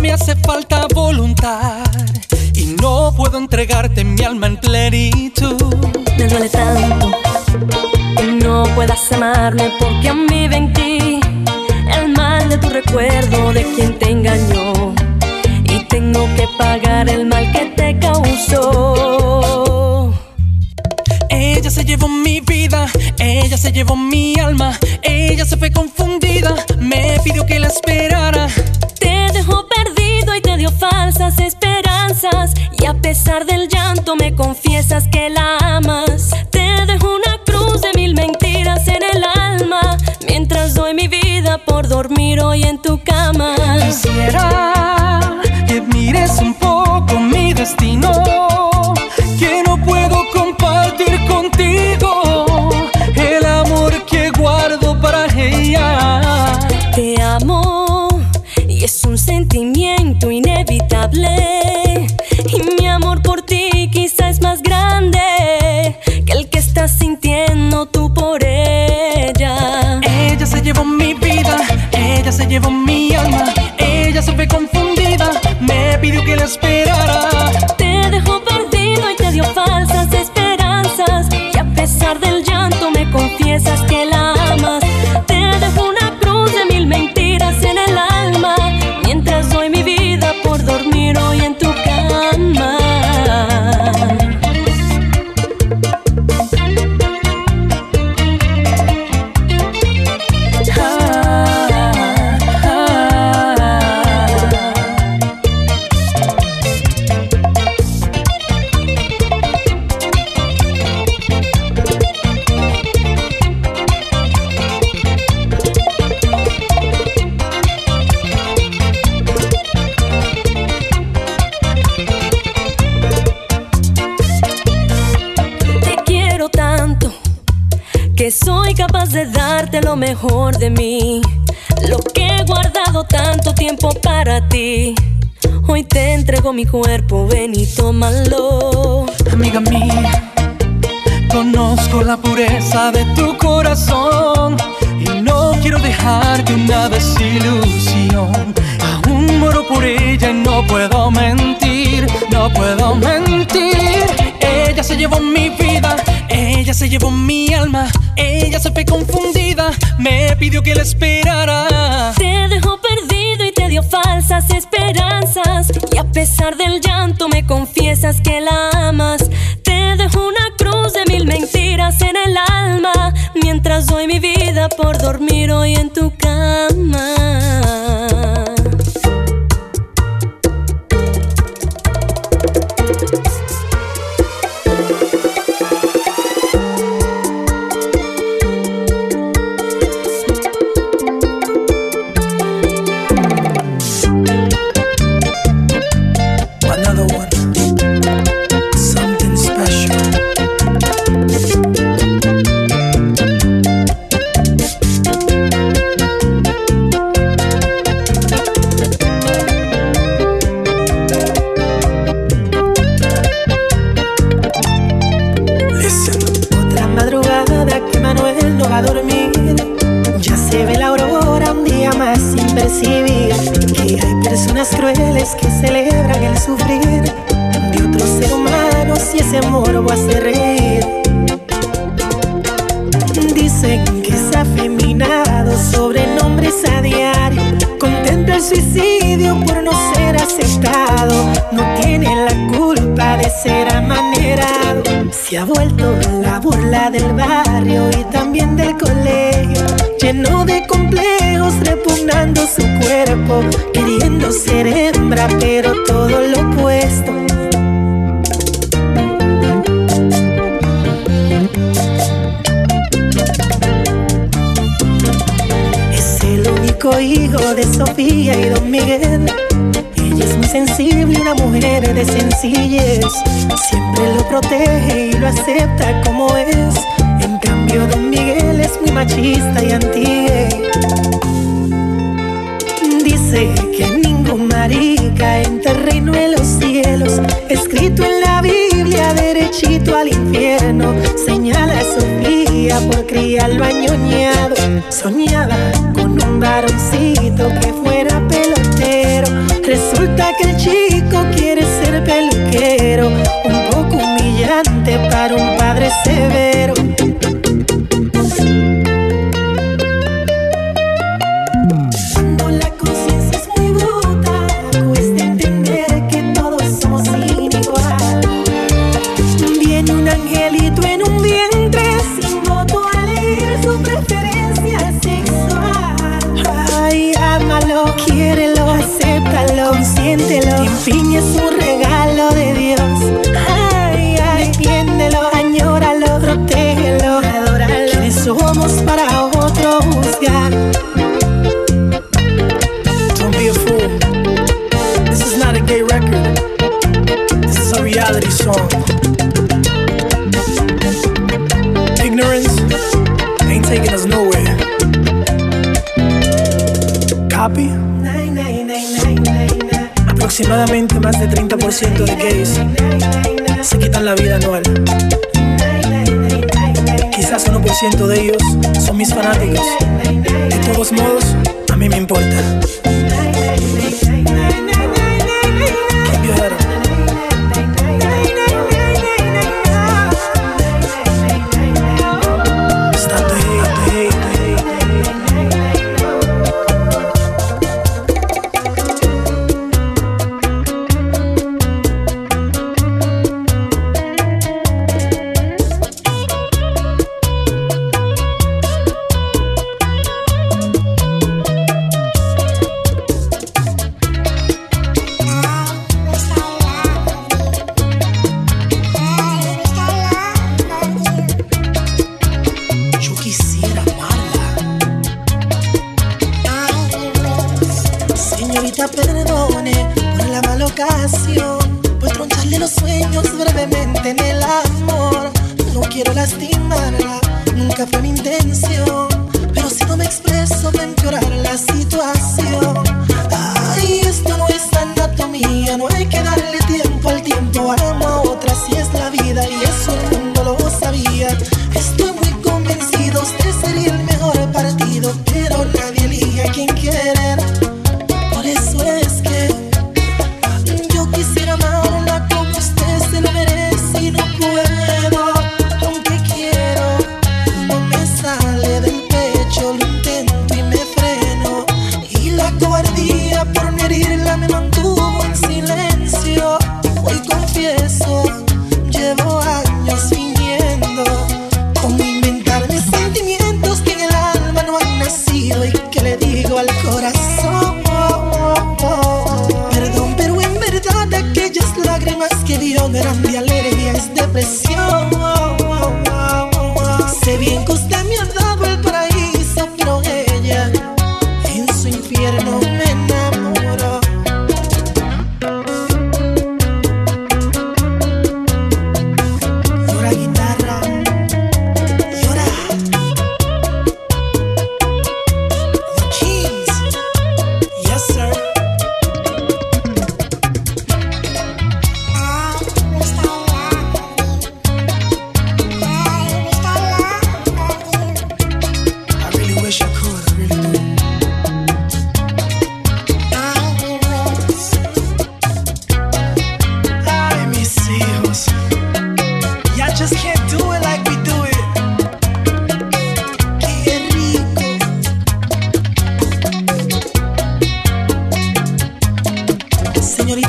me hace falta voluntad y no puedo entregarte mi alma en plenitud. Me duele tanto que no puedas amarme porque a mí ven ti el mal de tu recuerdo de quien te engañó y tengo que pagar el mal que te causó. Ella se llevó mi vida, ella se llevó mi alma, ella se fue confundida, me pidió que la esperara pesar del llanto me confiesas que la amas. Te dejo una cruz de mil mentiras en el alma, mientras doy mi vida por dormir hoy en tu cama. Quisiera que mires un poco mi destino cuerpo. por dormir hoy en lleno de complejos, repugnando su cuerpo, queriendo ser hembra, pero todo lo opuesto. Es el único hijo de Sofía y Don Miguel. Ella es muy sensible, una mujer de sencillez. Siempre lo protege y lo acepta como es. En cambio, Don Miguel muy machista y anti Dice que ningún marica entra el reino en los cielos. Escrito en la Biblia, derechito al infierno. Señala a Sofía por criarlo añoñado. Soñaba con un varoncito que fuera pelotero. Resulta que el chico quiere ser peluquero. Un poco humillante para un padre severo 30% de gays la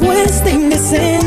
Esta propuesta indecente?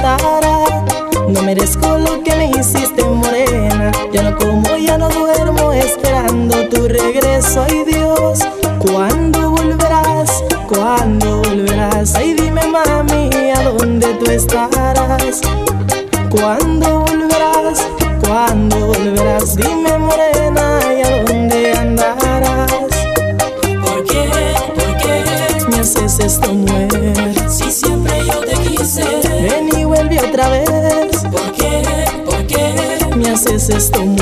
No merezco lo que me hiciste, morena. Yo no como esto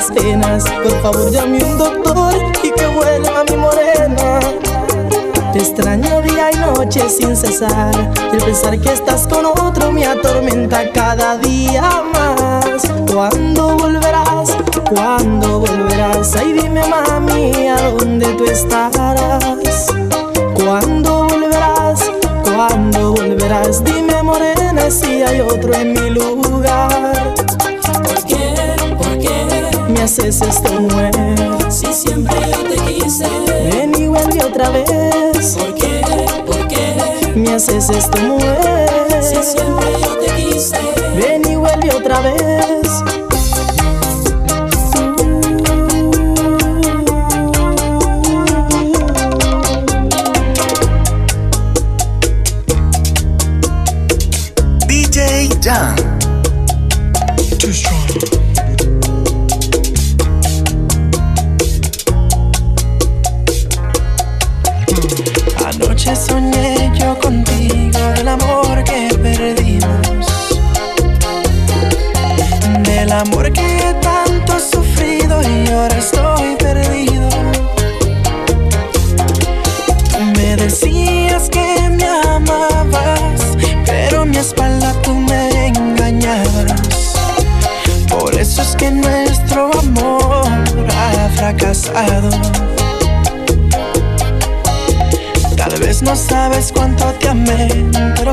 Por favor, llame un doctor y que vuelva mi morena. Te extraño día y noche sin cesar. Y el pensar que estás con otro me atormenta cada día más. ¿Cuándo volverás? ¿Cuándo volverás? Ay, dime, mami, ¿a dónde tú estarás? ¿Cuándo volverás? ¿Cuándo volverás? Dime, morena, si hay otro en mi lugar me haces esto, mujer? Si siempre yo te quise, ven y vuelve otra vez. ¿Por qué? ¿Por qué? Me haces esto, mujer. Si siempre yo te quise, ven y vuelve otra vez.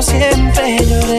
siempre lloré.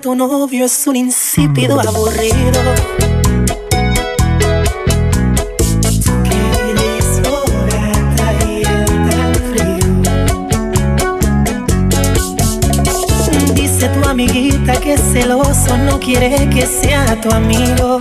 Tu novio es un insípido aburrido. Dice tu amiguita que celoso no quiere que sea tu amigo.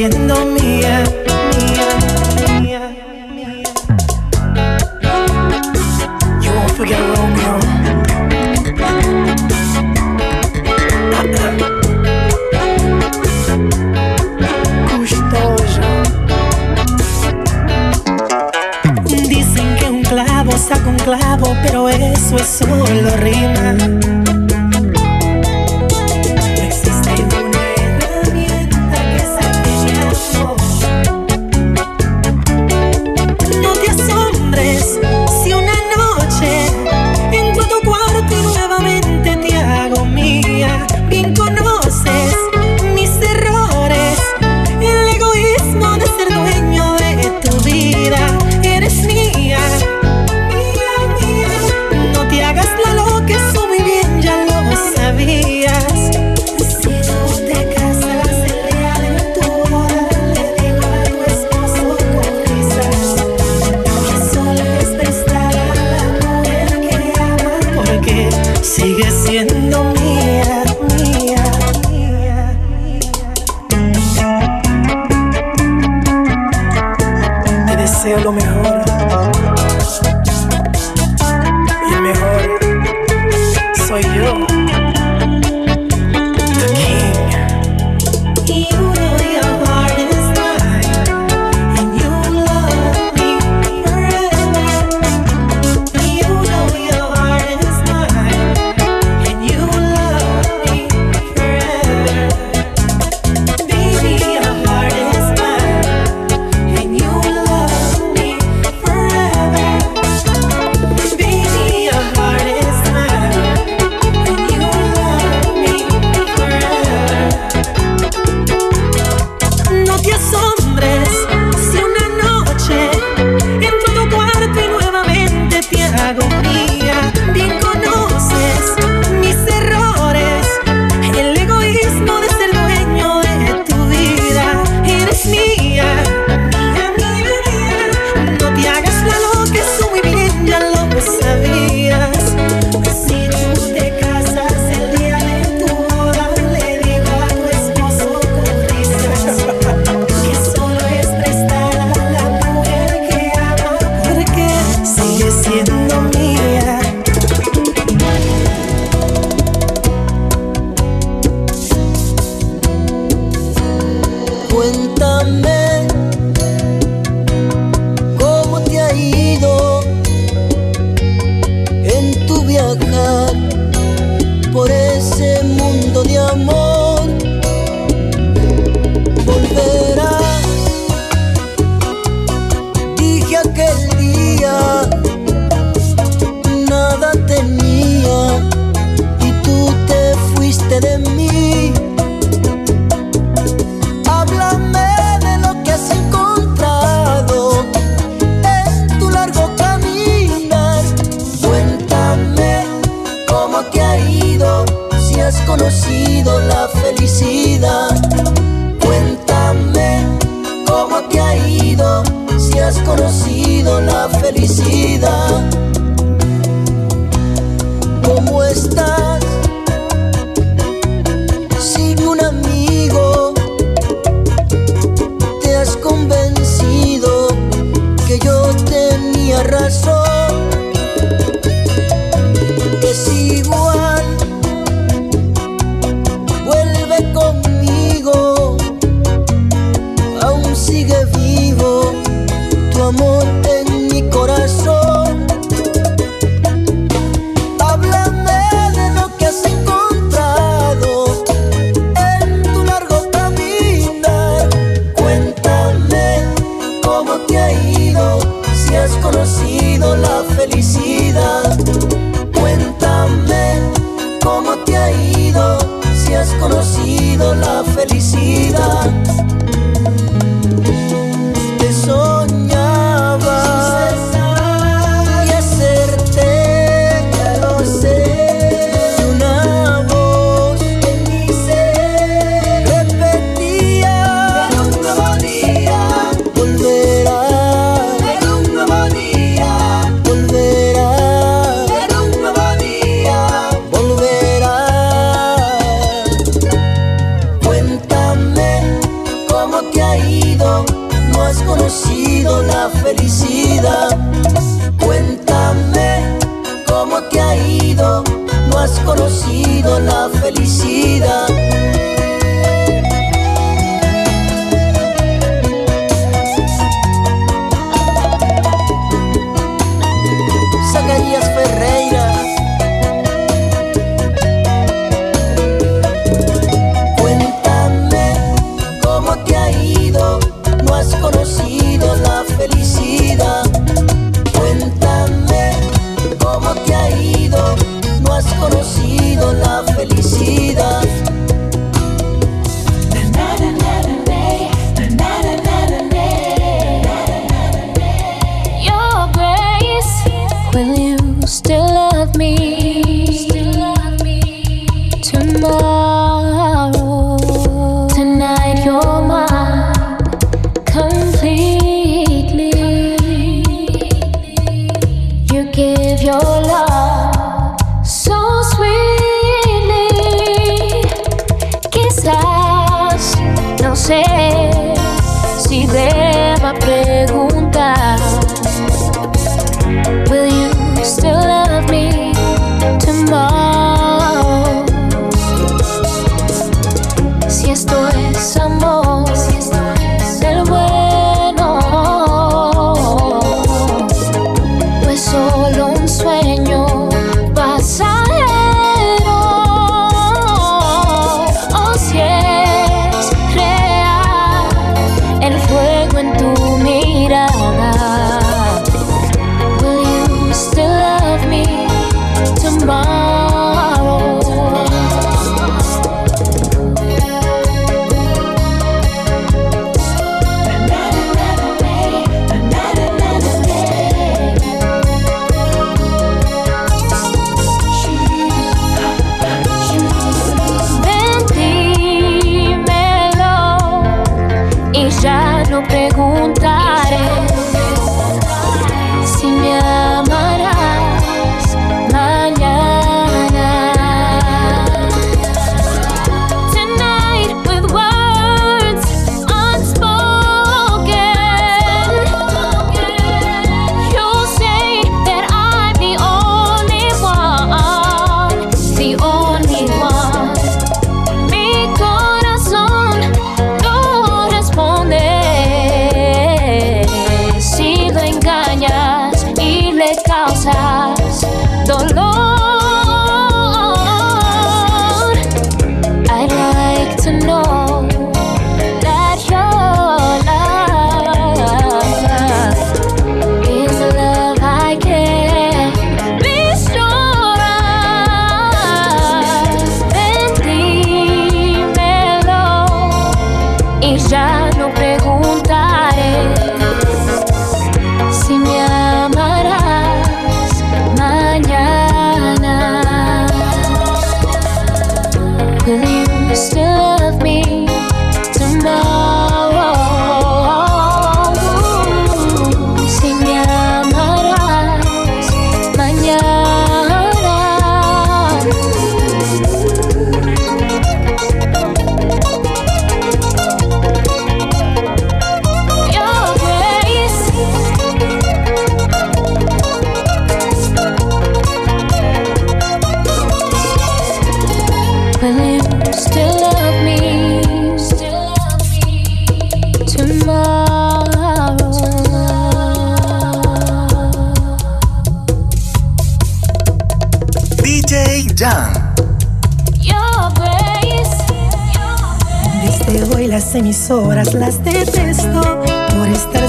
viéndome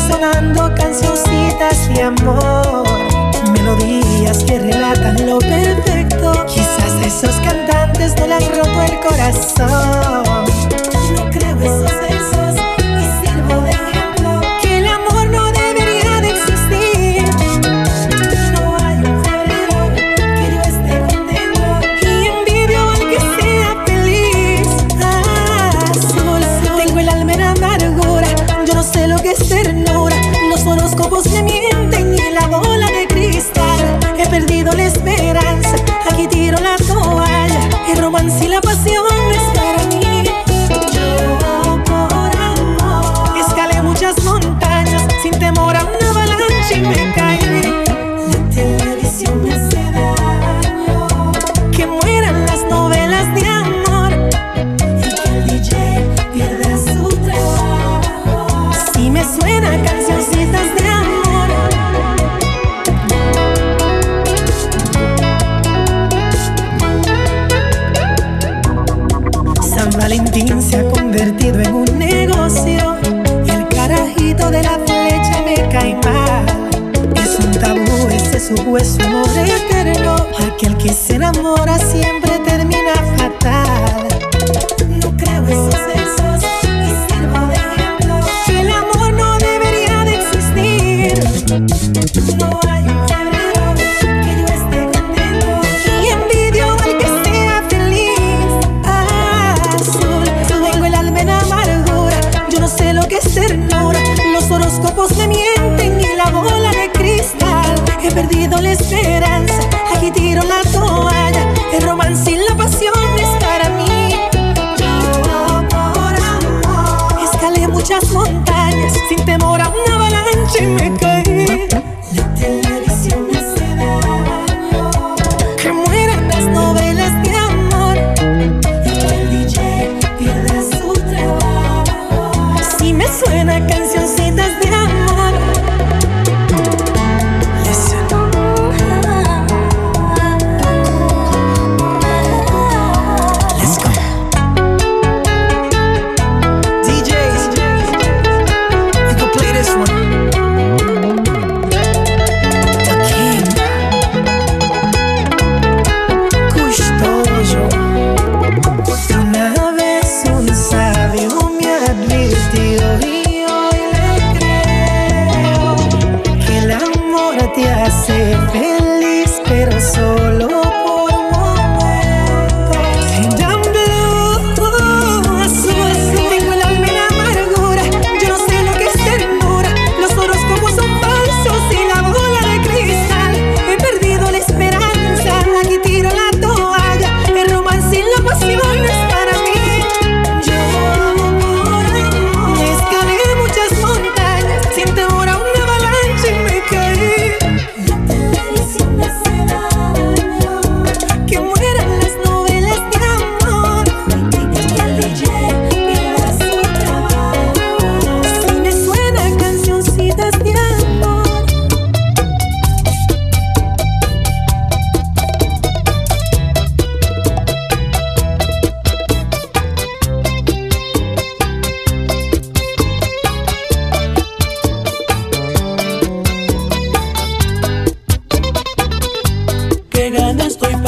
sonando cancioncitas de amor, melodías que relatan lo perfecto. Quizás esos cantantes no le han roto el corazón. fuego es un amor eterno. Aquel que se enamora siempre esperanza. Aquí tiro la toalla. El romance y la pasión es para mí. Yo amor. Escalé muchas montañas sin temor a una avalancha y me caí.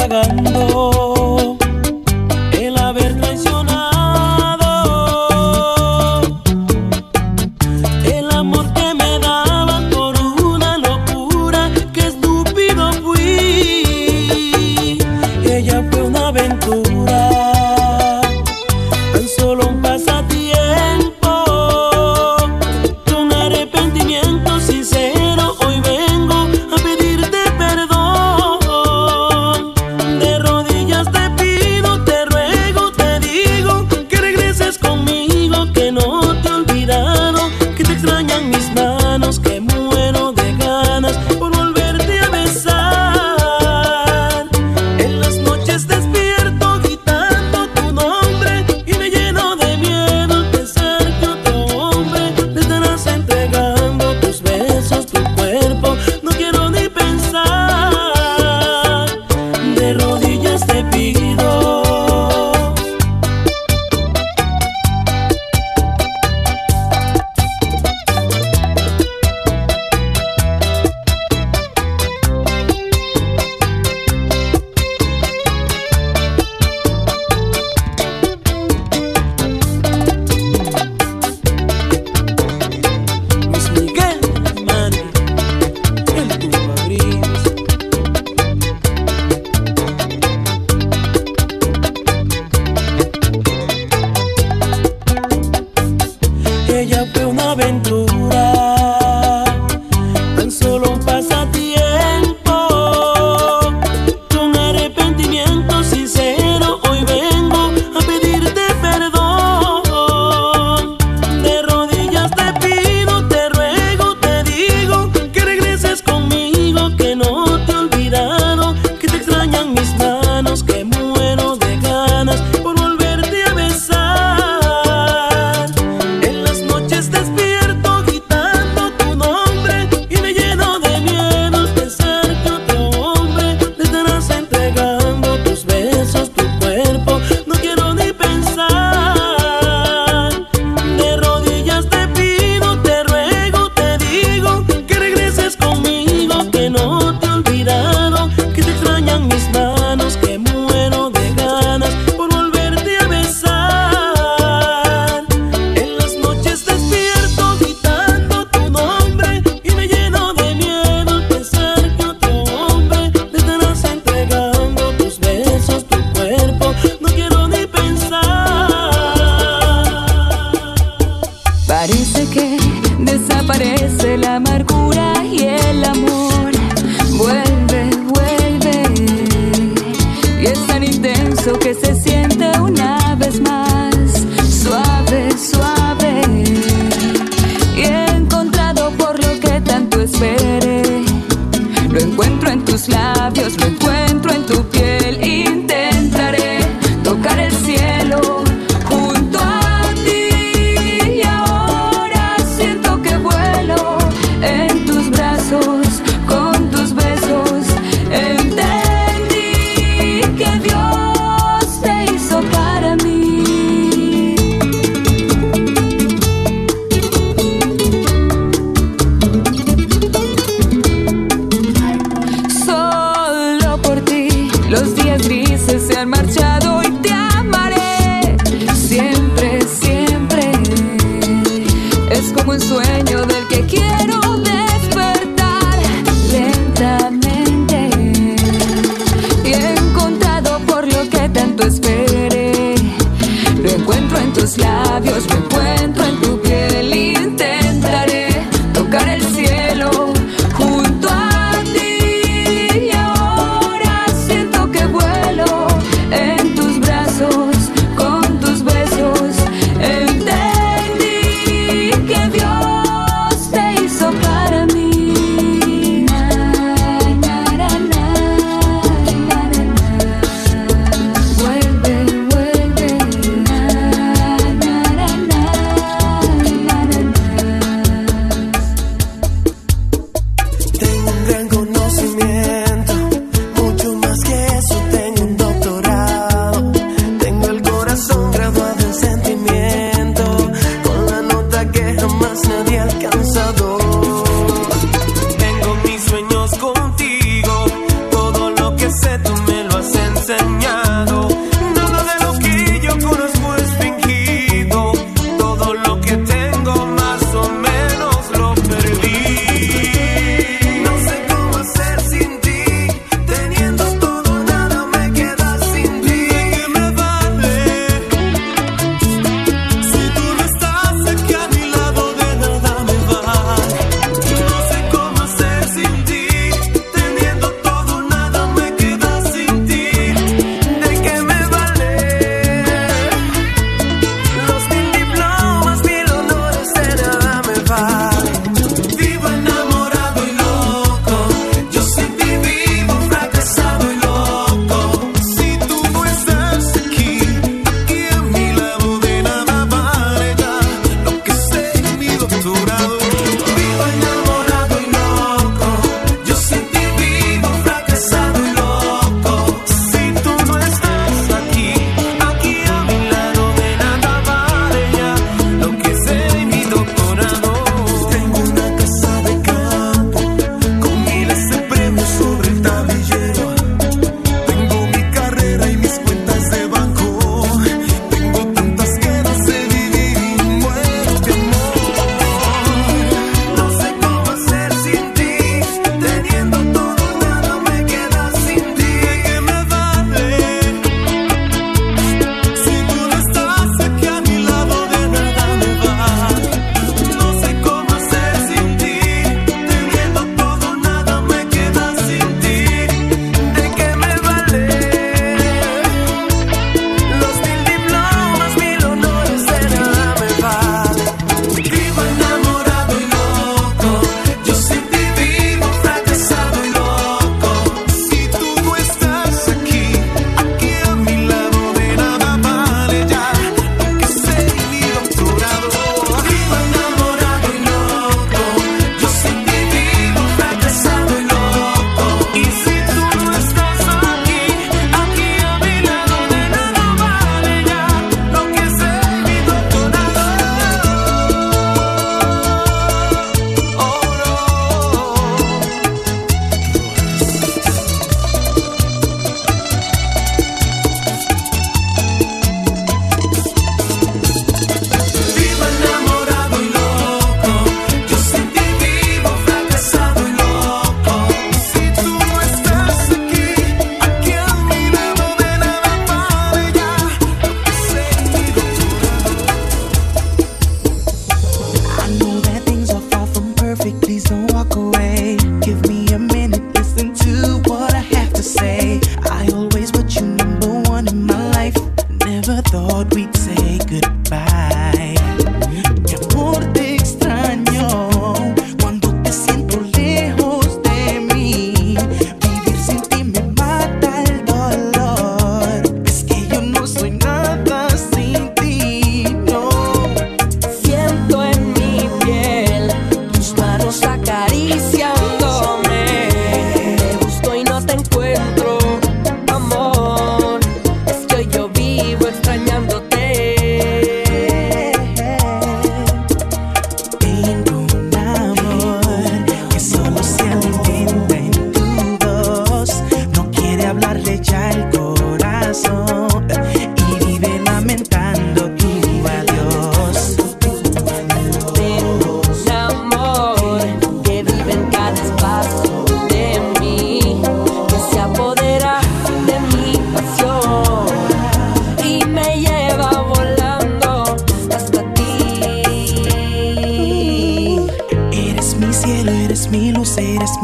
pagando.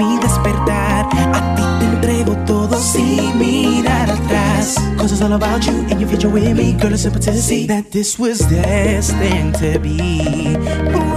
mi despertar. A ti te entrego todo sin mirar atrás. Cause it's all about you and your future with me. Girl, it's simple to see that this was destined to be.